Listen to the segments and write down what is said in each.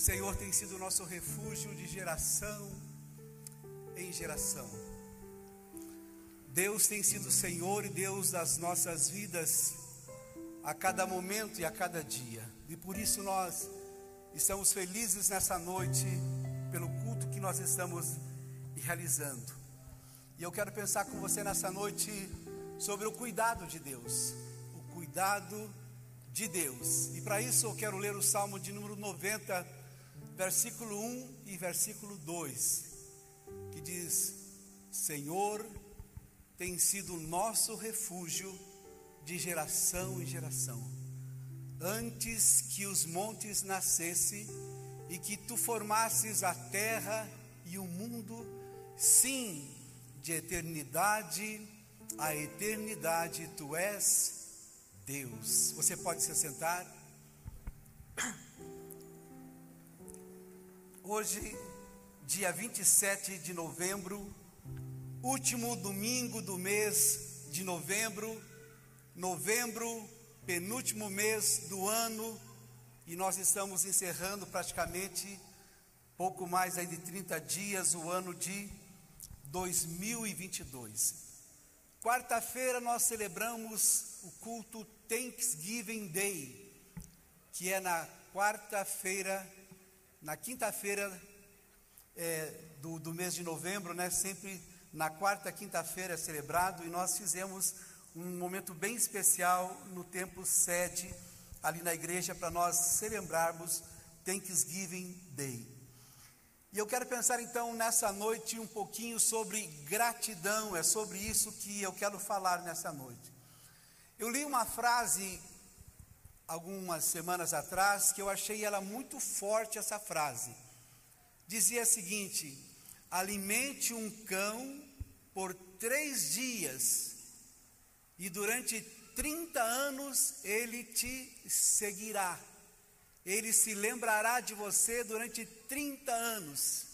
Senhor tem sido o nosso refúgio de geração em geração. Deus tem sido Senhor e Deus das nossas vidas a cada momento e a cada dia. E por isso nós estamos felizes nessa noite pelo culto que nós estamos realizando. E eu quero pensar com você nessa noite sobre o cuidado de Deus. O cuidado de Deus. E para isso eu quero ler o Salmo de número 90, versículo 1 e versículo 2, que diz: Senhor, tem sido nosso refúgio de geração em geração. Antes que os montes nascessem e que tu formasses a terra e o mundo, sim, de eternidade a eternidade tu és Deus. Você pode se sentar? Hoje, dia 27 de novembro, último domingo do mês de novembro, novembro, penúltimo mês do ano, e nós estamos encerrando praticamente pouco mais aí de 30 dias o ano de 2022. Quarta-feira nós celebramos o culto Thanksgiving Day, que é na quarta-feira, na quinta-feira é, do, do mês de novembro, né? Sempre na quarta quinta-feira é celebrado e nós fizemos um momento bem especial no templo sede ali na igreja para nós celebrarmos Thanksgiving Day. E eu quero pensar então nessa noite um pouquinho sobre gratidão, é sobre isso que eu quero falar nessa noite. Eu li uma frase algumas semanas atrás que eu achei ela muito forte essa frase. Dizia a seguinte: alimente um cão por três dias e durante 30 anos ele te seguirá. Ele se lembrará de você durante 30 anos.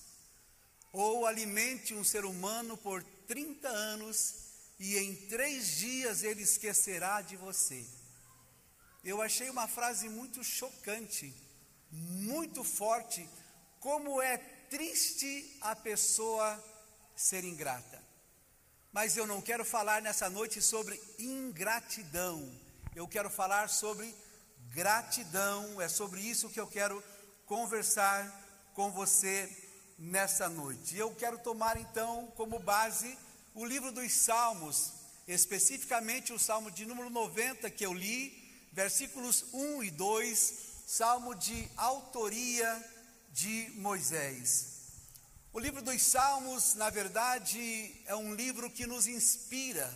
Ou alimente um ser humano por 30 anos e em três dias ele esquecerá de você. Eu achei uma frase muito chocante, muito forte. Como é triste a pessoa ser ingrata. Mas eu não quero falar nessa noite sobre ingratidão. Eu quero falar sobre gratidão. É sobre isso que eu quero conversar com você nessa noite. Eu quero tomar então como base o livro dos Salmos, especificamente o Salmo de número 90 que eu li, versículos 1 e 2, Salmo de autoria de Moisés. O livro dos Salmos, na verdade, é um livro que nos inspira.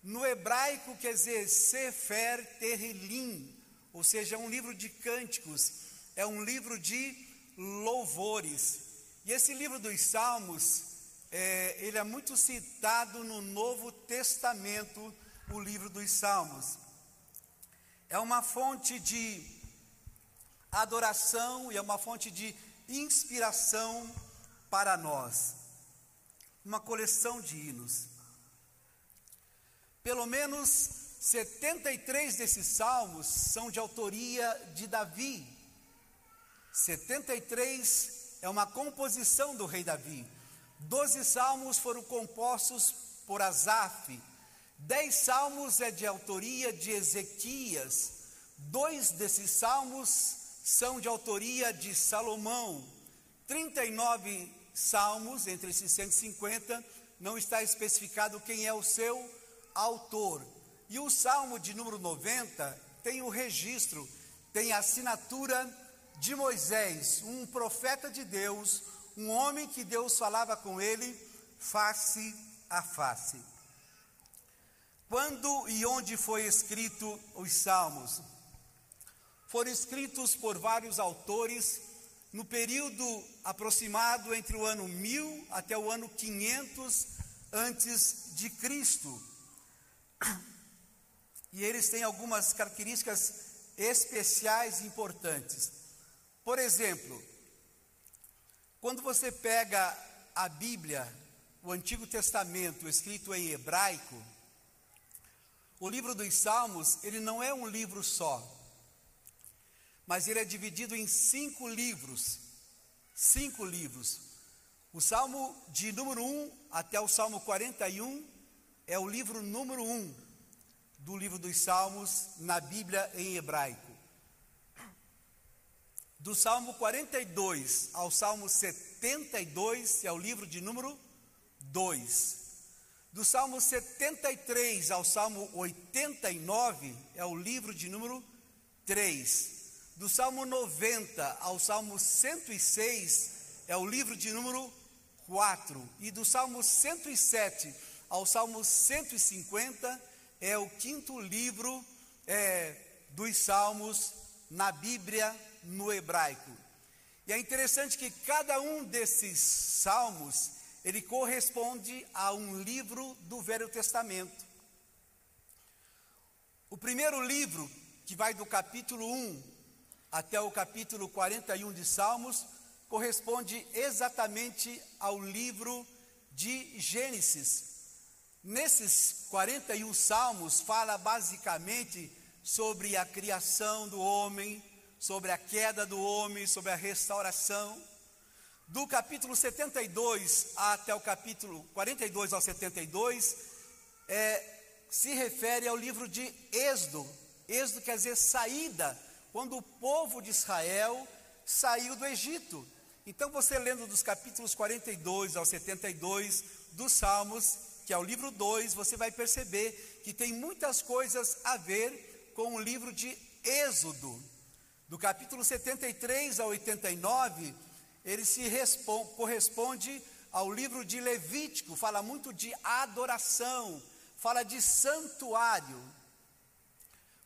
No hebraico quer dizer Sefer Terrilim, ou seja, é um livro de cânticos, é um livro de louvores. E esse livro dos Salmos, é, ele é muito citado no Novo Testamento, o livro dos Salmos. É uma fonte de adoração e é uma fonte de inspiração para nós. Uma coleção de hinos. Pelo menos 73 desses salmos são de autoria de Davi. 73 é uma composição do rei Davi. Doze salmos foram compostos por Asaf. Dez salmos é de autoria de Ezequias. Dois desses salmos são de autoria de Salomão. 39 salmos, entre esses 150, não está especificado quem é o seu autor. E o salmo de número 90 tem o registro, tem a assinatura de Moisés, um profeta de Deus, um homem que Deus falava com ele face a face. Quando e onde foi escrito os salmos? Foram escritos por vários autores no período aproximado entre o ano 1000 até o ano 500 antes de Cristo. E eles têm algumas características especiais e importantes. Por exemplo, quando você pega a Bíblia, o Antigo Testamento, escrito em hebraico, o livro dos Salmos, ele não é um livro só. mas ele é dividido em cinco livros. Cinco livros. O Salmo de número 1 até o Salmo 41 é o livro número 1 do livro dos Salmos na Bíblia em hebraico. Do Salmo 42 ao Salmo 72 é o livro de número 2. Do Salmo 73 ao Salmo 89 é o livro de número 3. Do Salmo 90 ao Salmo 106 é o livro de número 4. E do Salmo 107 ao Salmo 150 é o quinto livro é, dos Salmos na Bíblia no hebraico. E é interessante que cada um desses salmos ele corresponde a um livro do Velho Testamento. O primeiro livro, que vai do capítulo 1 até o capítulo 41 de Salmos, corresponde exatamente ao livro de Gênesis. Nesses 41 salmos, fala basicamente sobre a criação do homem, sobre a queda do homem, sobre a restauração. Do capítulo 72 até o capítulo 42 ao 72, é, se refere ao livro de Êxodo. Êxodo quer dizer saída, quando o povo de Israel saiu do Egito. Então, você lendo dos capítulos 42 ao 72 dos Salmos, que é o livro 2, você vai perceber que tem muitas coisas a ver com o livro de Êxodo. Do capítulo 73 ao 89, ele se corresponde ao livro de Levítico, fala muito de adoração, fala de santuário.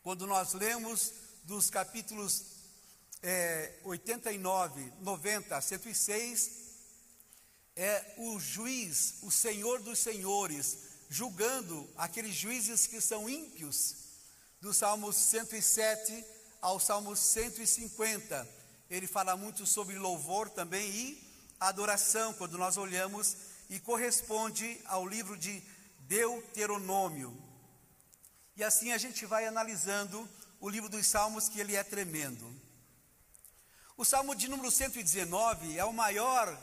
Quando nós lemos dos capítulos é, 89, 90, 106, é o juiz, o Senhor dos Senhores, julgando aqueles juízes que são ímpios, do Salmo 107 ao Salmo 150 ele fala muito sobre louvor também e adoração, quando nós olhamos, e corresponde ao livro de Deuteronômio. E assim a gente vai analisando o livro dos Salmos, que ele é tremendo. O Salmo de número 119 é o maior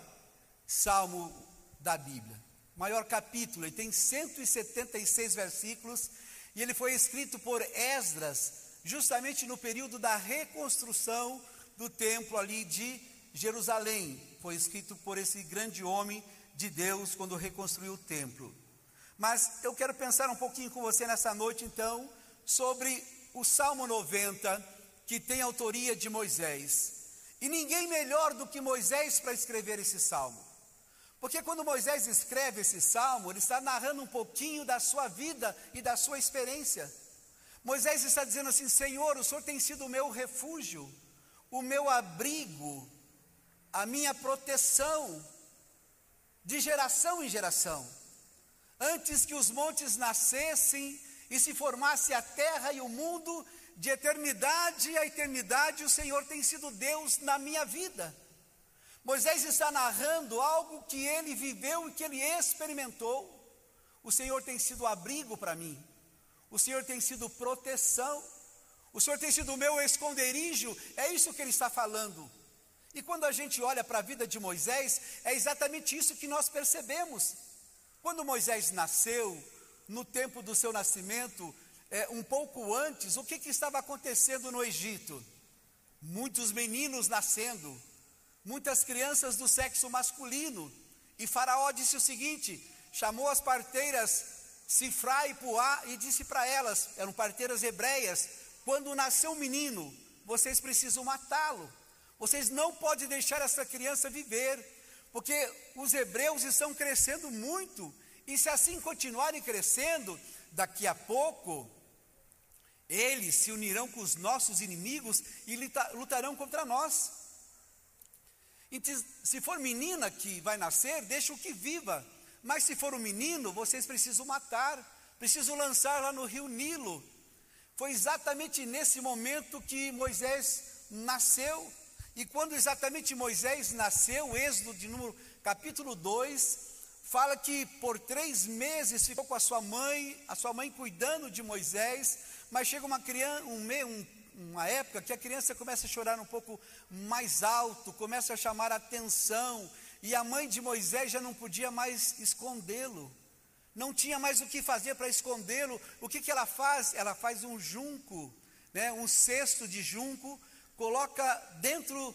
salmo da Bíblia, maior capítulo, ele tem 176 versículos e ele foi escrito por Esdras, justamente no período da reconstrução do templo ali de Jerusalém. Foi escrito por esse grande homem de Deus quando reconstruiu o templo. Mas eu quero pensar um pouquinho com você nessa noite, então, sobre o Salmo 90, que tem autoria de Moisés. E ninguém melhor do que Moisés para escrever esse salmo. Porque quando Moisés escreve esse salmo, ele está narrando um pouquinho da sua vida e da sua experiência. Moisés está dizendo assim: Senhor, o Senhor tem sido o meu refúgio, o meu abrigo, a minha proteção, de geração em geração. Antes que os montes nascessem e se formasse a terra e o mundo, de eternidade a eternidade, o Senhor tem sido Deus na minha vida. Moisés está narrando algo que ele viveu e que ele experimentou. O Senhor tem sido abrigo para mim, o Senhor tem sido proteção. O Senhor tem sido o meu esconderijo, é isso que ele está falando. E quando a gente olha para a vida de Moisés, é exatamente isso que nós percebemos. Quando Moisés nasceu, no tempo do seu nascimento, é, um pouco antes, o que, que estava acontecendo no Egito? Muitos meninos nascendo, muitas crianças do sexo masculino. E Faraó disse o seguinte: chamou as parteiras Sifra e Puá e disse para elas, eram parteiras hebreias, quando nasceu um menino, vocês precisam matá-lo. Vocês não podem deixar essa criança viver, porque os hebreus estão crescendo muito, e se assim continuarem crescendo, daqui a pouco, eles se unirão com os nossos inimigos e lutarão contra nós. Se for menina que vai nascer, deixa o que viva. Mas se for um menino, vocês precisam matar, precisam lançar lá no rio Nilo. Foi exatamente nesse momento que Moisés nasceu. E quando exatamente Moisés nasceu, Êxodo de número capítulo 2, fala que por três meses ficou com a sua mãe, a sua mãe cuidando de Moisés, mas chega uma criança, um, um, uma época que a criança começa a chorar um pouco mais alto, começa a chamar atenção, e a mãe de Moisés já não podia mais escondê-lo, não tinha mais o que fazer para escondê-lo. O que, que ela faz? Ela faz um junco, né, um cesto de junco, coloca dentro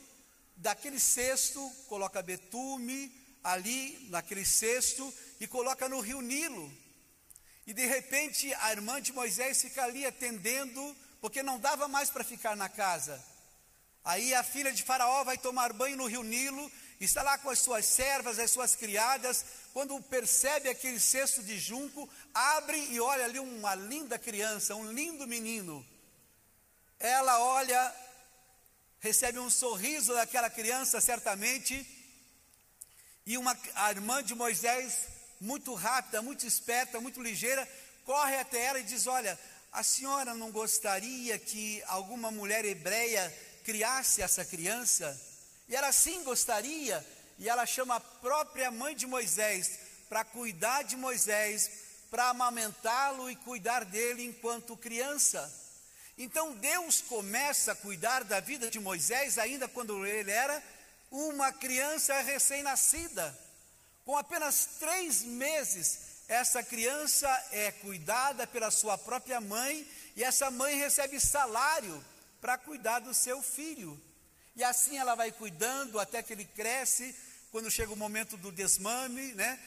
daquele cesto, coloca betume ali naquele cesto e coloca no rio Nilo. E de repente a irmã de Moisés fica ali atendendo, porque não dava mais para ficar na casa. Aí a filha de Faraó vai tomar banho no rio Nilo, está lá com as suas servas, as suas criadas. Quando percebe aquele cesto de junco, abre e olha ali uma linda criança, um lindo menino. Ela olha, recebe um sorriso daquela criança, certamente, e uma, a irmã de Moisés muito rápida, muito esperta, muito ligeira, corre até ela e diz: Olha, a senhora não gostaria que alguma mulher hebreia criasse essa criança? E ela sim gostaria, e ela chama a própria mãe de Moisés para cuidar de Moisés, para amamentá-lo e cuidar dele enquanto criança. Então Deus começa a cuidar da vida de Moisés ainda quando ele era uma criança recém-nascida. Com apenas três meses, essa criança é cuidada pela sua própria mãe e essa mãe recebe salário para cuidar do seu filho. E assim ela vai cuidando até que ele cresce, quando chega o momento do desmame, né?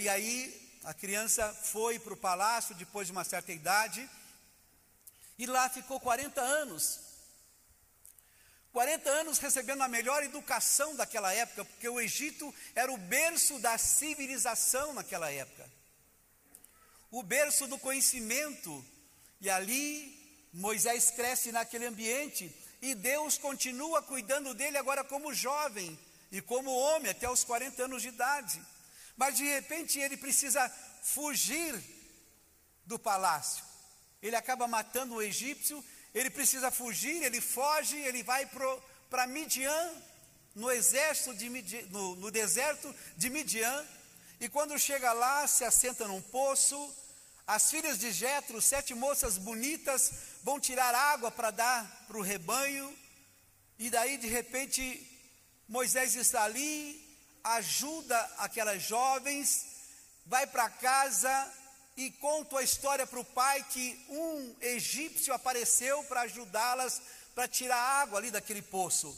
E aí a criança foi para o palácio depois de uma certa idade e lá ficou 40 anos. 40 anos recebendo a melhor educação daquela época, porque o Egito era o berço da civilização naquela época, o berço do conhecimento, e ali Moisés cresce naquele ambiente, e Deus continua cuidando dele agora como jovem e como homem, até os 40 anos de idade, mas de repente ele precisa fugir do palácio, ele acaba matando o egípcio ele precisa fugir, ele foge, ele vai para Midian, no exército de Midian, no, no deserto de Midian, e quando chega lá, se assenta num poço, as filhas de Jetro, sete moças bonitas, vão tirar água para dar para o rebanho, e daí de repente Moisés está ali, ajuda aquelas jovens, vai para casa, e conto a história para o pai que um egípcio apareceu para ajudá-las para tirar água ali daquele poço.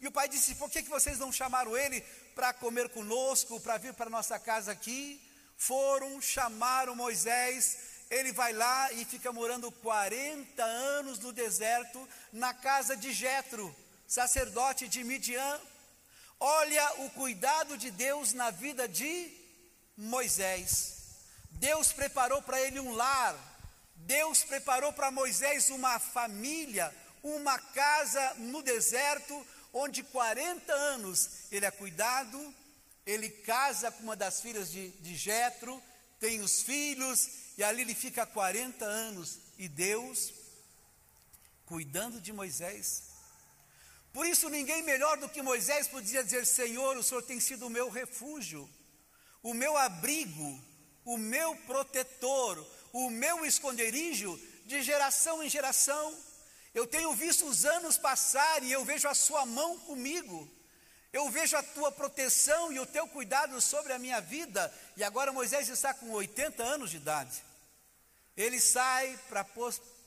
E o pai disse: Por que, que vocês não chamaram ele para comer conosco, para vir para nossa casa aqui? Foram, chamaram Moisés, ele vai lá e fica morando 40 anos no deserto, na casa de Jetro, sacerdote de Midian. Olha o cuidado de Deus na vida de Moisés. Deus preparou para ele um lar, Deus preparou para Moisés uma família, uma casa no deserto, onde 40 anos ele é cuidado, ele casa com uma das filhas de, Jetro, tem os filhos, e ali ele fica 40 anos, e Deus cuidando de Moisés. Por isso, ninguém melhor do que Moisés podia dizer: Senhor, o Senhor tem sido o meu refúgio, o meu abrigo, o meu protetor, o meu esconderijo de geração em geração. Eu tenho visto os anos passar e eu vejo a sua mão comigo. Eu vejo a tua proteção e o teu cuidado sobre a minha vida. E agora Moisés está com 80 anos de idade. Ele sai para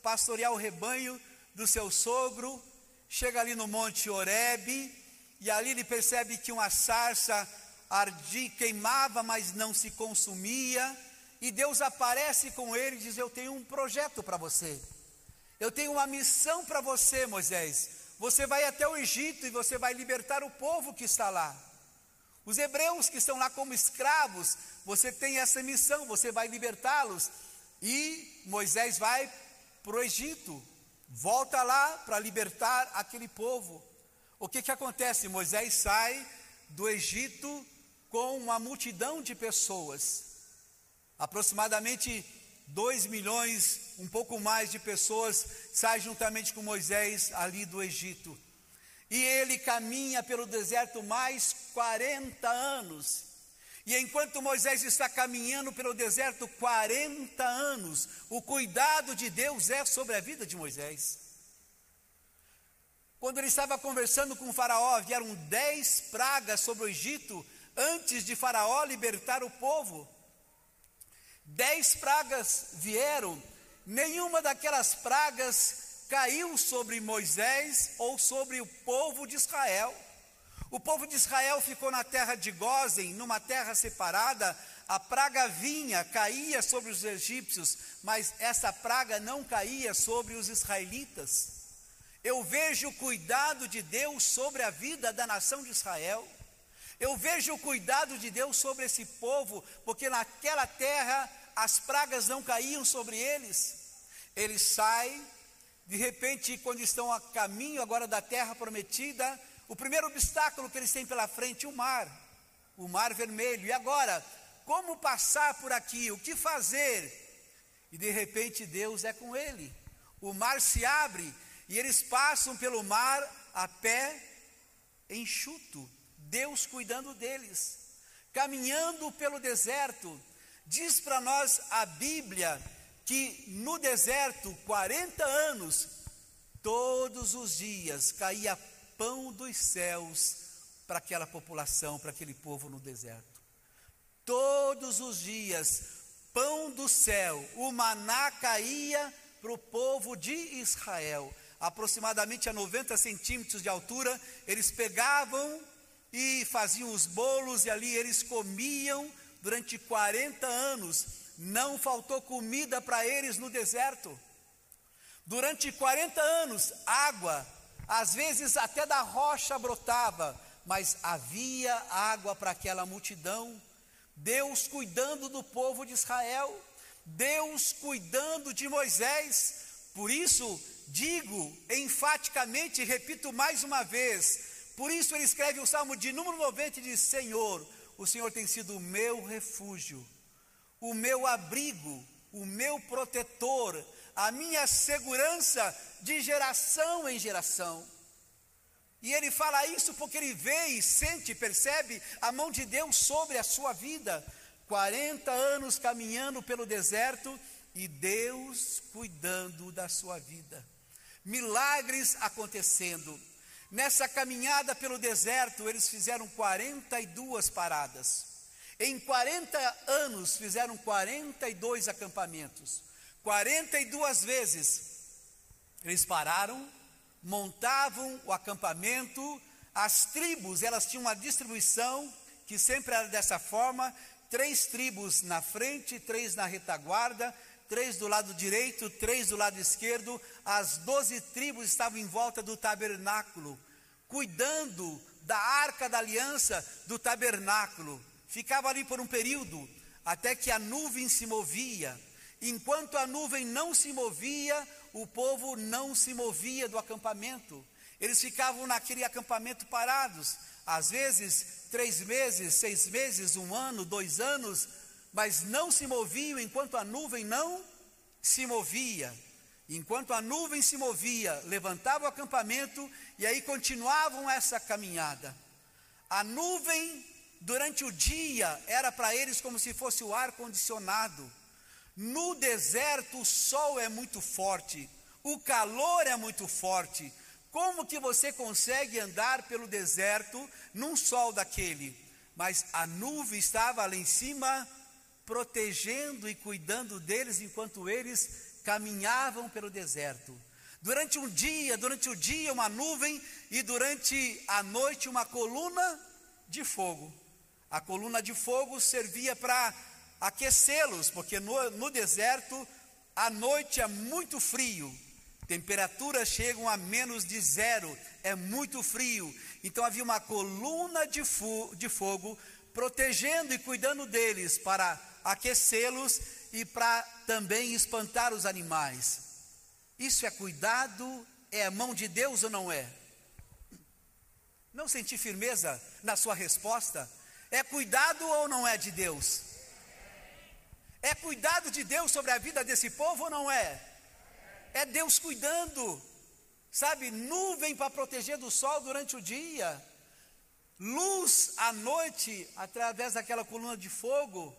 pastorear o rebanho do seu sogro, chega ali no Monte Oreb, e ali ele percebe que uma sarça ardia, queimava, mas não se consumia. E Deus aparece com ele e diz: Eu tenho um projeto para você. Eu tenho uma missão para você, Moisés. Você vai até o Egito e você vai libertar o povo que está lá. Os hebreus que estão lá como escravos, você tem essa missão, você vai libertá-los. E Moisés vai para o Egito, volta lá para libertar aquele povo. O que, que acontece? Moisés sai do Egito com uma multidão de pessoas, aproximadamente 2 milhões, um pouco mais de pessoas, sai juntamente com Moisés ali do Egito. E ele caminha pelo deserto mais 40 anos. E enquanto Moisés está caminhando pelo deserto 40 anos, o cuidado de Deus é sobre a vida de Moisés. Quando ele estava conversando com Faraó, vieram dez pragas sobre o Egito antes de Faraó libertar o povo. Dez pragas vieram, nenhuma daquelas pragas caiu sobre Moisés ou sobre o povo de Israel. O povo de Israel ficou na terra de Gozen, numa terra separada. A praga vinha, caía sobre os egípcios, mas essa praga não caía sobre os israelitas. Eu vejo o cuidado de Deus sobre a vida da nação de Israel. Eu vejo o cuidado de Deus sobre esse povo, porque naquela terra as pragas não caíam sobre eles. Eles saem, de repente, quando estão a caminho agora da terra prometida, o primeiro obstáculo que eles têm pela frente é o mar, o mar vermelho. E agora, como passar por aqui? O que fazer? E de repente Deus é com ele. O mar se abre e eles passam pelo mar a pé enxuto, Deus cuidando deles, caminhando pelo deserto. Diz para nós a Bíblia que no deserto, 40 anos, todos os dias caía pão dos céus para aquela população, para aquele povo no deserto. Todos os dias, pão do céu, o maná caía para o povo de Israel aproximadamente a 90 centímetros de altura, eles pegavam e faziam os bolos e ali eles comiam durante 40 anos. Não faltou comida para eles no deserto. Durante 40 anos, água, às vezes até da rocha brotava, mas havia água para aquela multidão. Deus cuidando do povo de Israel, Deus cuidando de Moisés. Por isso, digo enfaticamente, repito mais uma vez, por isso ele escreve o Salmo de número 90 e diz: Senhor, o Senhor tem sido o meu refúgio, o meu abrigo, o meu protetor, a minha segurança de geração em geração. E ele fala isso porque ele vê e sente, percebe a mão de Deus sobre a sua vida. 40 anos caminhando pelo deserto e Deus cuidando da sua vida milagres acontecendo. Nessa caminhada pelo deserto, eles fizeram 42 paradas. Em 40 anos, fizeram 42 acampamentos. 42 vezes, eles pararam, montavam o acampamento. As tribos, elas tinham uma distribuição que sempre era dessa forma: três tribos na frente, três na retaguarda, três do lado direito, três do lado esquerdo, as doze tribos estavam em volta do tabernáculo, cuidando da arca da aliança do tabernáculo. Ficava ali por um período, até que a nuvem se movia. Enquanto a nuvem não se movia, o povo não se movia do acampamento. Eles ficavam naquele acampamento parados, às vezes três meses, seis meses, um ano, dois anos, mas não se moviam enquanto a nuvem não se movia. Enquanto a nuvem se movia, levantava o acampamento e aí continuavam essa caminhada. A nuvem, durante o dia, era para eles como se fosse o ar condicionado. No deserto, o sol é muito forte, o calor é muito forte. Como que você consegue andar pelo deserto num sol daquele? Mas a nuvem estava lá em cima protegendo e cuidando deles enquanto eles caminhavam pelo deserto. Durante um dia, durante o dia, uma nuvem e durante a noite, uma coluna de fogo. A coluna de fogo servia para aquecê-los, porque no, no deserto, à noite é muito frio, temperaturas chegam a menos de zero, é muito frio. Então havia uma coluna de, de fogo protegendo e cuidando deles para aquecê-los e para também espantar os animais. Isso é cuidado? É a mão de Deus ou não é? Não senti firmeza na sua resposta? É cuidado ou não é de Deus? É cuidado de Deus sobre a vida desse povo ou não é? É Deus cuidando, sabe? Nuvem para proteger do sol durante o dia, luz à noite através daquela coluna de fogo.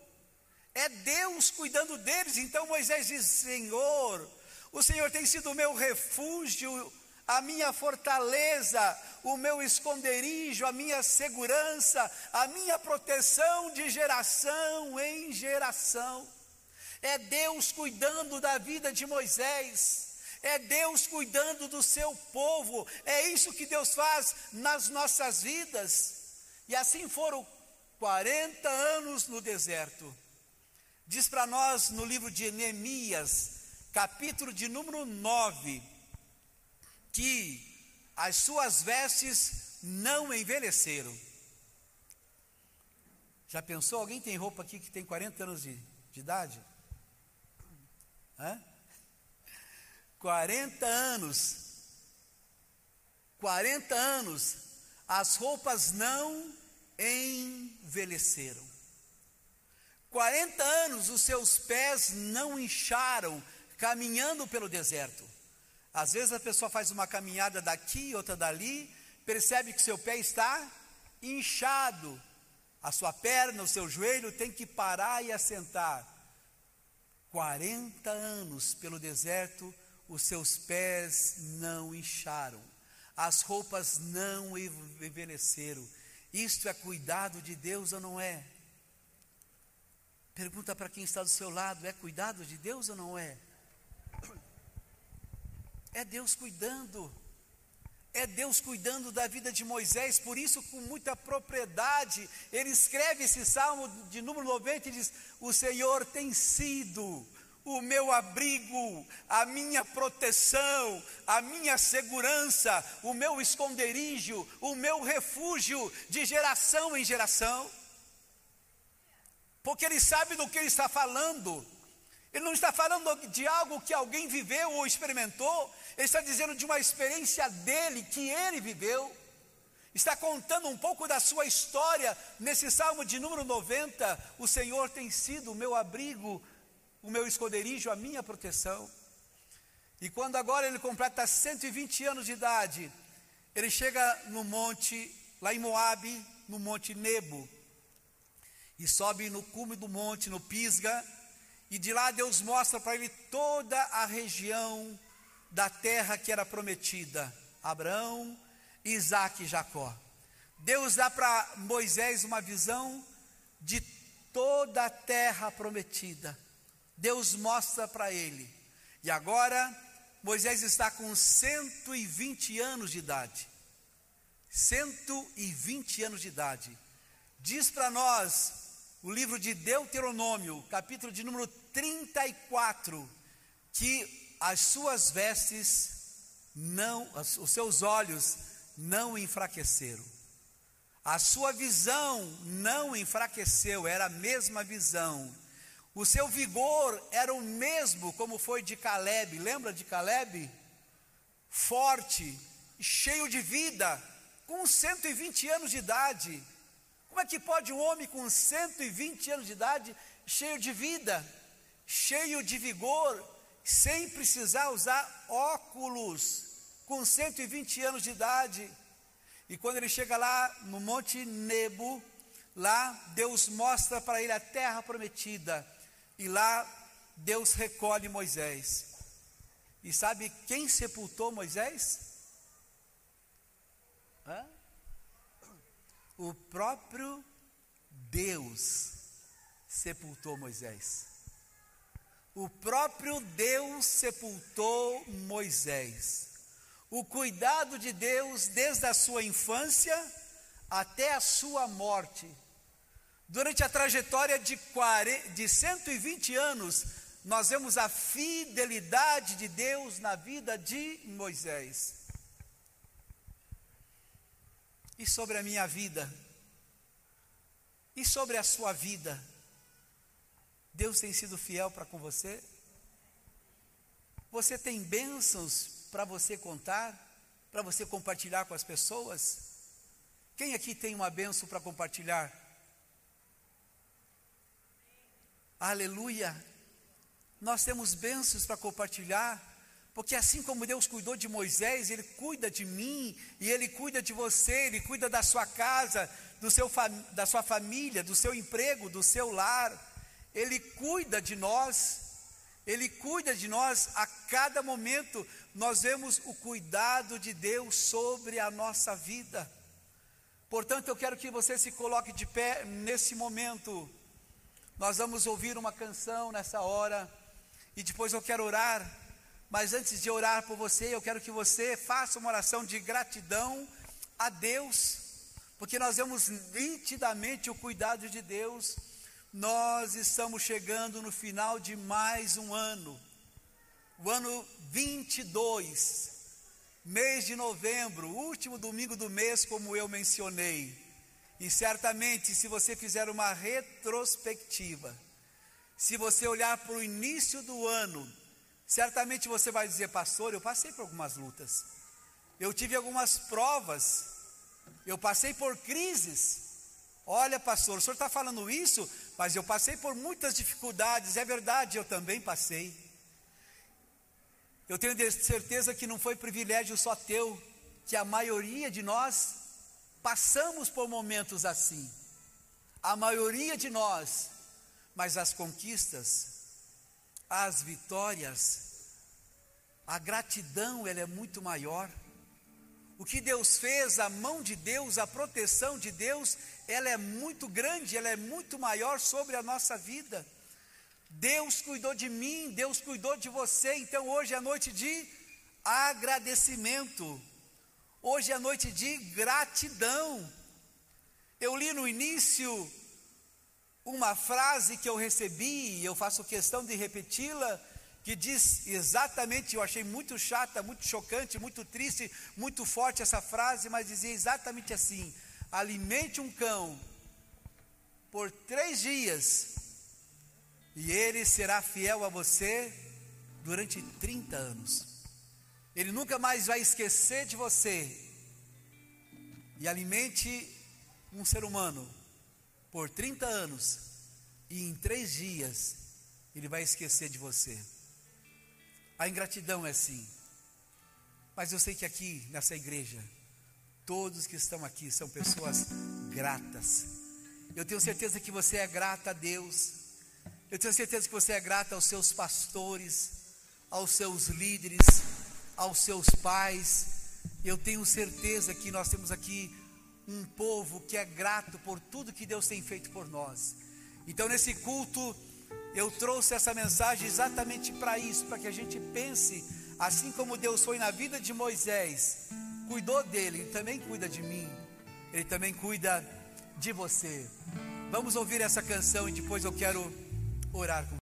É Deus cuidando deles. Então Moisés diz: Senhor, o Senhor tem sido o meu refúgio, a minha fortaleza, o meu esconderijo, a minha segurança, a minha proteção de geração em geração. É Deus cuidando da vida de Moisés. É Deus cuidando do seu povo, é isso que Deus faz nas nossas vidas. E assim foram 40 anos no deserto. Diz para nós no livro de Neemias, capítulo de número 9, que as suas vestes não envelheceram. Já pensou? Alguém tem roupa aqui que tem 40 anos de, de idade? Hã? 40 anos. 40 anos. As roupas não envelheceram. 40 anos os seus pés não incharam caminhando pelo deserto. Às vezes a pessoa faz uma caminhada daqui, outra dali, percebe que seu pé está inchado. A sua perna, o seu joelho tem que parar e assentar. 40 anos pelo deserto, os seus pés não incharam, as roupas não envelheceram. Isto é cuidado de Deus ou não é? Pergunta para quem está do seu lado: é cuidado de Deus ou não é? É Deus cuidando. É Deus cuidando da vida de Moisés, por isso, com muita propriedade, ele escreve esse salmo de número 90 e diz: O Senhor tem sido o meu abrigo, a minha proteção, a minha segurança, o meu esconderijo, o meu refúgio de geração em geração. Porque ele sabe do que ele está falando. Ele não está falando de algo que alguém viveu ou experimentou, ele está dizendo de uma experiência dele que ele viveu. Está contando um pouco da sua história nesse salmo de número 90. O Senhor tem sido o meu abrigo, o meu esconderijo, a minha proteção. E quando agora ele completa 120 anos de idade, ele chega no monte, lá em Moabe, no monte Nebo, e sobe no cume do monte, no Pisga, e de lá Deus mostra para ele toda a região da terra que era prometida, Abraão, Isaac e Jacó. Deus dá para Moisés uma visão de toda a terra prometida. Deus mostra para ele. E agora, Moisés está com 120 anos de idade. 120 anos de idade. Diz para nós o livro de Deuteronômio, capítulo de número 34, que as suas vestes não, os seus olhos não enfraqueceram. A sua visão não enfraqueceu, era a mesma visão. O seu vigor era o mesmo como foi de Caleb. Lembra de Caleb? Forte, cheio de vida, com 120 anos de idade. Como é que pode um homem com 120 anos de idade, cheio de vida, cheio de vigor, sem precisar usar óculos, com 120 anos de idade? E quando ele chega lá no Monte Nebo, lá Deus mostra para ele a terra prometida e lá Deus recolhe Moisés. E sabe quem sepultou Moisés? Hã? O próprio Deus sepultou Moisés. O próprio Deus sepultou Moisés. O cuidado de Deus desde a sua infância até a sua morte Durante a trajetória de, 40, de 120 anos, nós vemos a fidelidade de Deus na vida de Moisés. E sobre a minha vida? E sobre a sua vida? Deus tem sido fiel para com você? Você tem bênçãos para você contar, para você compartilhar com as pessoas? Quem aqui tem uma bênção para compartilhar? Aleluia. Nós temos bênçãos para compartilhar, porque assim como Deus cuidou de Moisés, Ele cuida de mim, e Ele cuida de você, Ele cuida da sua casa, do seu, da sua família, do seu emprego, do seu lar, Ele cuida de nós, Ele cuida de nós a cada momento, nós vemos o cuidado de Deus sobre a nossa vida. Portanto, eu quero que você se coloque de pé nesse momento. Nós vamos ouvir uma canção nessa hora e depois eu quero orar. Mas antes de orar por você, eu quero que você faça uma oração de gratidão a Deus, porque nós vemos nitidamente o cuidado de Deus. Nós estamos chegando no final de mais um ano o ano 22, mês de novembro, último domingo do mês, como eu mencionei. E certamente, se você fizer uma retrospectiva, se você olhar para o início do ano, certamente você vai dizer, pastor, eu passei por algumas lutas, eu tive algumas provas, eu passei por crises. Olha, pastor, o senhor está falando isso, mas eu passei por muitas dificuldades, é verdade, eu também passei. Eu tenho certeza que não foi privilégio só teu, que a maioria de nós passamos por momentos assim. A maioria de nós, mas as conquistas, as vitórias, a gratidão, ela é muito maior. O que Deus fez, a mão de Deus, a proteção de Deus, ela é muito grande, ela é muito maior sobre a nossa vida. Deus cuidou de mim, Deus cuidou de você. Então hoje é noite de agradecimento. Hoje é noite de gratidão. Eu li no início uma frase que eu recebi, e eu faço questão de repeti-la, que diz exatamente, eu achei muito chata, muito chocante, muito triste, muito forte essa frase, mas dizia exatamente assim: alimente um cão por três dias e ele será fiel a você durante 30 anos. Ele nunca mais vai esquecer de você. E alimente um ser humano por 30 anos, e em três dias ele vai esquecer de você. A ingratidão é assim. Mas eu sei que aqui nessa igreja, todos que estão aqui são pessoas gratas. Eu tenho certeza que você é grata a Deus eu tenho certeza que você é grata aos seus pastores, aos seus líderes, aos seus pais. Eu tenho certeza que nós temos aqui um povo que é grato por tudo que Deus tem feito por nós. Então, nesse culto, eu trouxe essa mensagem exatamente para isso, para que a gente pense, assim como Deus foi na vida de Moisés, cuidou dele, ele também cuida de mim, ele também cuida de você. Vamos ouvir essa canção e depois eu quero orar com